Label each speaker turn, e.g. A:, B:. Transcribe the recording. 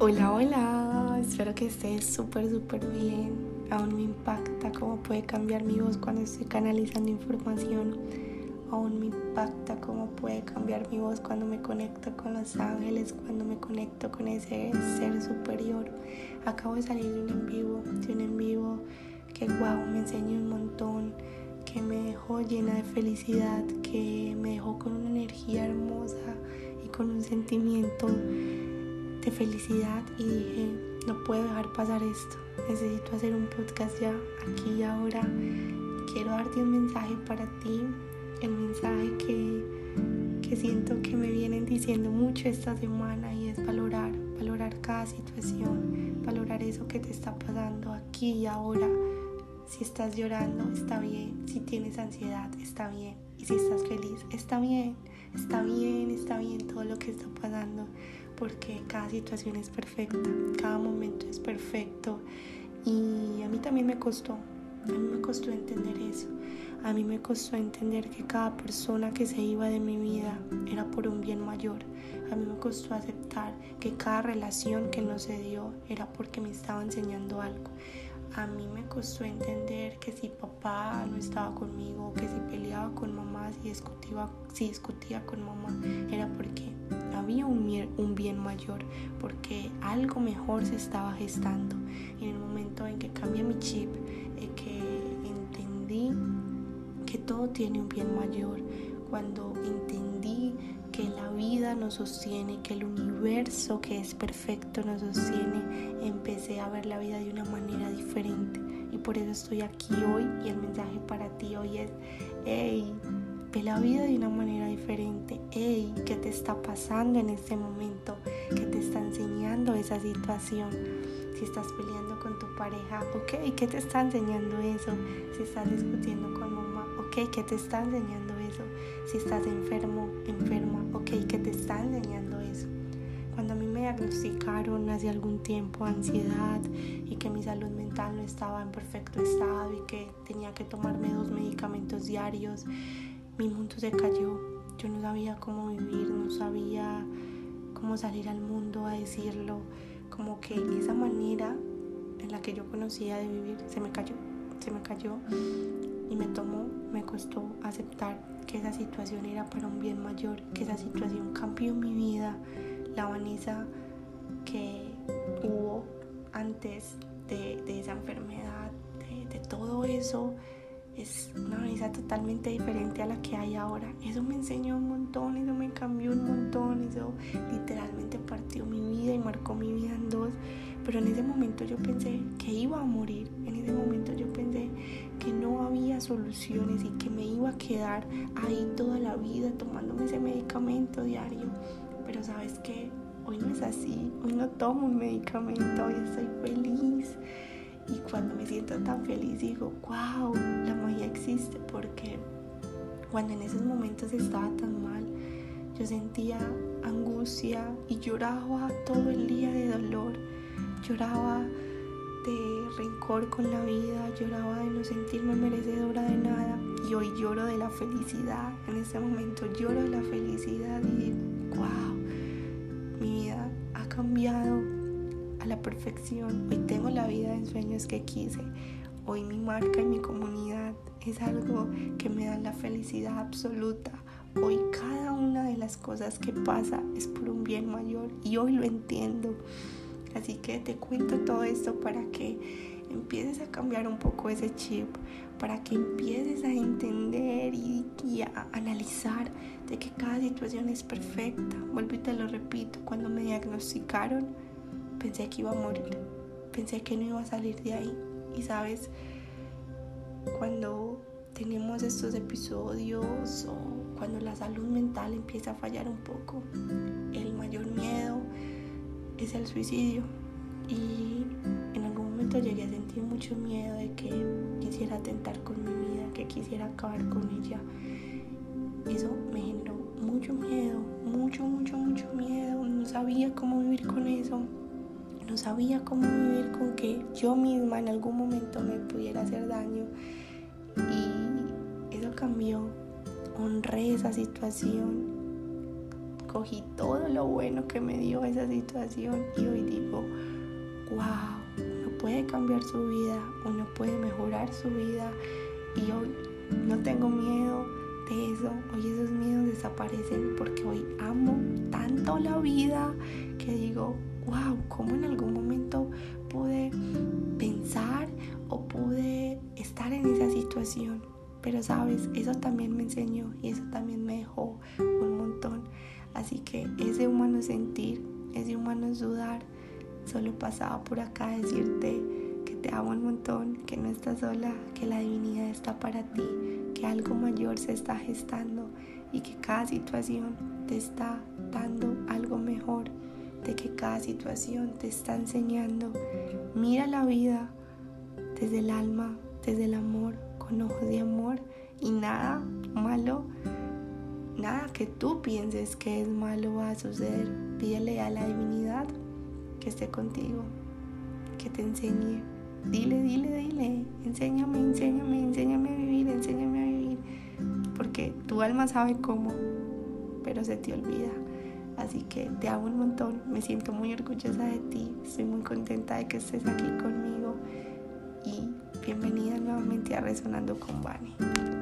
A: Hola, hola, espero que estés súper, súper bien. Aún me impacta cómo puede cambiar mi voz cuando estoy canalizando información. Aún me impacta cómo puede cambiar mi voz cuando me conecto con los ángeles, cuando me conecto con ese ser superior. Acabo de salir de un en vivo, de un en vivo que wow, me enseñó un montón, que me dejó llena de felicidad, que me dejó con una energía hermosa y con un sentimiento de felicidad y dije, no puedo dejar pasar esto, necesito hacer un podcast ya, aquí y ahora. Quiero darte un mensaje para ti, el mensaje que, que siento que me vienen diciendo mucho esta semana y es valorar, valorar cada situación, valorar eso que te está pasando aquí y ahora. Si estás llorando, está bien. Si tienes ansiedad, está bien. Y si estás feliz, está bien. Está bien, está bien todo lo que está pasando porque cada situación es perfecta, cada momento es perfecto. Y a mí también me costó, a mí me costó entender eso, a mí me costó entender que cada persona que se iba de mi vida era por un bien mayor, a mí me costó aceptar que cada relación que no se dio era porque me estaba enseñando algo. A mí me costó entender que si papá no estaba conmigo, que si peleaba con mamá, si discutía, si discutía con mamá, era porque había un, un bien mayor, porque algo mejor se estaba gestando. Y en el momento en que cambié mi chip, en que entendí que todo tiene un bien mayor, cuando entendí nos sostiene, que el universo que es perfecto nos sostiene, empecé a ver la vida de una manera diferente. Y por eso estoy aquí hoy y el mensaje para ti hoy es, hey, Ve la vida de una manera diferente. Hey, ¿qué te está pasando en este momento? ¿Qué te está enseñando esa situación? Si estás peleando con tu pareja, ok, ¿qué te está enseñando eso? Si estás discutiendo con mamá, ok, ¿qué te está enseñando eso? Si estás enfermo, enferma, ok, ¿qué te está enseñando eso? Cuando a mí me diagnosticaron hace algún tiempo ansiedad y que mi salud mental no estaba en perfecto estado y que tenía que tomarme dos medicamentos diarios, mi mundo se cayó. Yo no sabía cómo vivir, no sabía cómo salir al mundo a decirlo. Como que esa manera en la que yo conocía de vivir se me cayó, se me cayó y me tomó, me costó aceptar que esa situación era para un bien mayor, que esa situación cambió mi vida, la Vanessa que hubo antes de, esa enfermedad, de todo eso es una Vanessa totalmente diferente a la que hay ahora. Eso me enseñó un montón, eso me cambió un montón, eso literalmente partió mi vida y marcó mi vida en dos. Pero en ese momento yo pensé que iba a morir, en ese momento yo pensé que no había soluciones y que me iba a quedar ahí toda la vida tomándome ese medicamento diario. Pero sabes que hoy no es así, hoy no tomo un medicamento, hoy estoy feliz y cuando me siento tan feliz digo, wow, la magia existe porque cuando en esos momentos estaba tan mal, yo sentía angustia y lloraba todo el día de dolor, lloraba rencor con la vida, lloraba de no sentirme merecedora de nada y hoy lloro de la felicidad, en este momento lloro de la felicidad y digo, wow, mi vida ha cambiado a la perfección. Hoy tengo la vida de sueños que quise. Hoy mi marca y mi comunidad es algo que me da la felicidad absoluta. Hoy cada una de las cosas que pasa es por un bien mayor y hoy lo entiendo. Así que te cuento todo esto para que empieces a cambiar un poco ese chip, para que empieces a entender y, a analizar de que cada situación es perfecta. Vuelvo y te lo repito, cuando me diagnosticaron, pensé que iba a morir, pensé que no iba a salir de ahí. Y sabes, cuando tenemos estos episodios o cuando la salud mental empieza a fallar un poco, el mayor miedo es el suicidio. Y en algún llegué a sentir mucho miedo de que quisiera atentar con mi vida, que quisiera acabar con ella. Eso me generó mucho miedo, mucho, mucho, mucho miedo. No sabía cómo vivir con eso no sabía cómo vivir con que yo misma en algún momento me pudiera hacer daño y eso cambió. Honré esa situación, cogí todo lo bueno que me dio esa situación y hoy digo, wow, puede cambiar su vida, uno puede mejorar su vida y hoy no tengo miedo de eso, hoy esos miedos desaparecen porque hoy amo tanto la vida que digo, wow, ¿cómo en algún momento pude pensar o pude estar en esa situación? Pero sabes, eso también me enseñó y eso también me dejó un montón. Así que ese humano sentir, ese humano dudar, solo pasaba por acá a decirte que te amo un montón, que no estás sola, que la divinidad está para ti, que algo mayor se está gestando y que cada situación te está dando algo mejor, de que cada situación te está enseñando. Mira la vida desde el alma, desde el amor, con ojos de amor y nada malo, nada que tú pienses que es malo va a suceder. Pídele a la divinidad que esté contigo, que te enseñe. Dile, dile, dile, enséñame, enséñame, enséñame a vivir, enséñame a vivir. Porque tu alma sabe cómo, pero se te olvida. Así que te amo un montón, me siento muy orgullosa de ti, estoy muy contenta de que estés aquí conmigo y bienvenida nuevamente a Resonando con Vani.